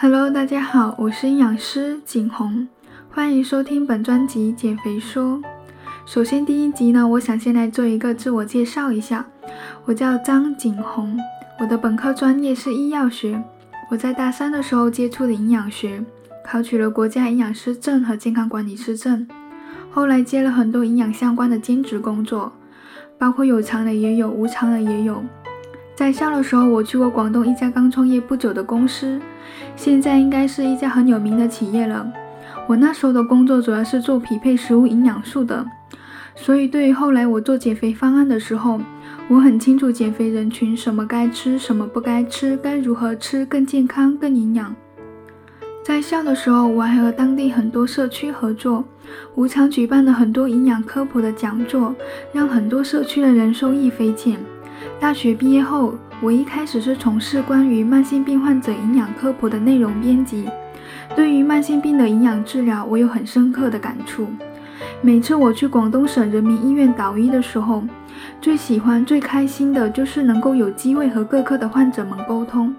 Hello，大家好，我是营养师景红，欢迎收听本专辑减肥说。首先第一集呢，我想先来做一个自我介绍一下，我叫张景红，我的本科专业是医药学，我在大三的时候接触了营养学，考取了国家营养师证和健康管理师证，后来接了很多营养相关的兼职工作，包括有偿的也有，无偿的也有。在校的时候，我去过广东一家刚创业不久的公司，现在应该是一家很有名的企业了。我那时候的工作主要是做匹配食物营养素的，所以对于后来我做减肥方案的时候，我很清楚减肥人群什么该吃，什么不该吃，该如何吃更健康、更营养。在校的时候，我还和当地很多社区合作，无偿举办了很多营养科普的讲座，让很多社区的人受益匪浅。大学毕业后，我一开始是从事关于慢性病患者营养科普的内容编辑。对于慢性病的营养治疗，我有很深刻的感触。每次我去广东省人民医院导医的时候，最喜欢、最开心的就是能够有机会和各科的患者们沟通。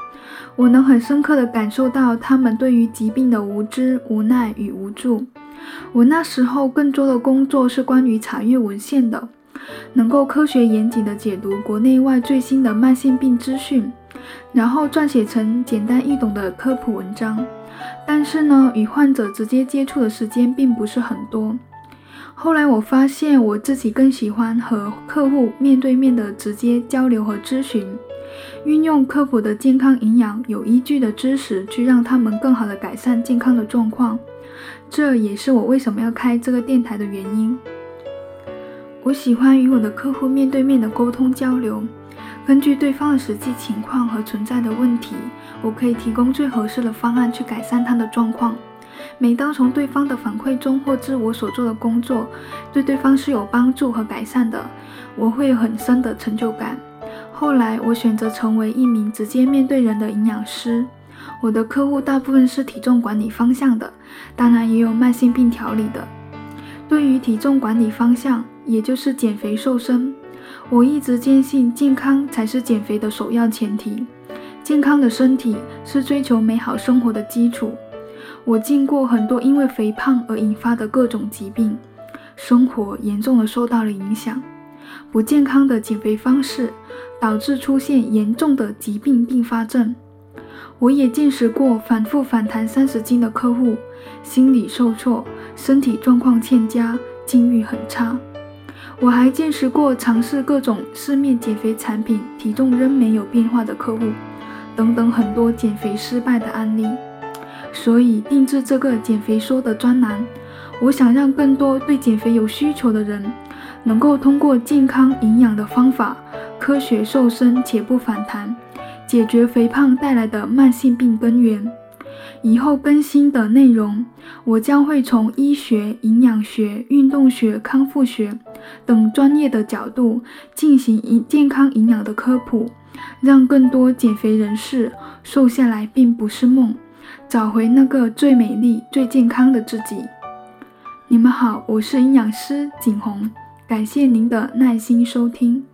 我能很深刻地感受到他们对于疾病的无知、无奈与无助。我那时候更多的工作是关于查阅文献的。能够科学严谨地解读国内外最新的慢性病资讯，然后撰写成简单易懂的科普文章。但是呢，与患者直接接触的时间并不是很多。后来我发现，我自己更喜欢和客户面对面的直接交流和咨询，运用科普的健康营养有依据的知识，去让他们更好地改善健康的状况。这也是我为什么要开这个电台的原因。我喜欢与我的客户面对面的沟通交流，根据对方的实际情况和存在的问题，我可以提供最合适的方案去改善他的状况。每当从对方的反馈中获知我所做的工作对对方是有帮助和改善的，我会很深的成就感。后来我选择成为一名直接面对人的营养师，我的客户大部分是体重管理方向的，当然也有慢性病调理的。对于体重管理方向，也就是减肥瘦身，我一直坚信健康才是减肥的首要前提。健康的身体是追求美好生活的基础。我见过很多因为肥胖而引发的各种疾病，生活严重的受到了影响。不健康的减肥方式导致出现严重的疾病并发症。我也见识过反复反弹三十斤的客户，心理受挫。身体状况欠佳，境遇很差。我还见识过尝试各种市面减肥产品，体重仍没有变化的客户，等等很多减肥失败的案例。所以定制这个减肥说的专栏，我想让更多对减肥有需求的人，能够通过健康营养的方法，科学瘦身且不反弹，解决肥胖带来的慢性病根源。以后更新的内容，我将会从医学、营养学、运动学、康复学等专业的角度进行营健康营养的科普，让更多减肥人士瘦下来并不是梦，找回那个最美丽、最健康的自己。你们好，我是营养师景红，感谢您的耐心收听。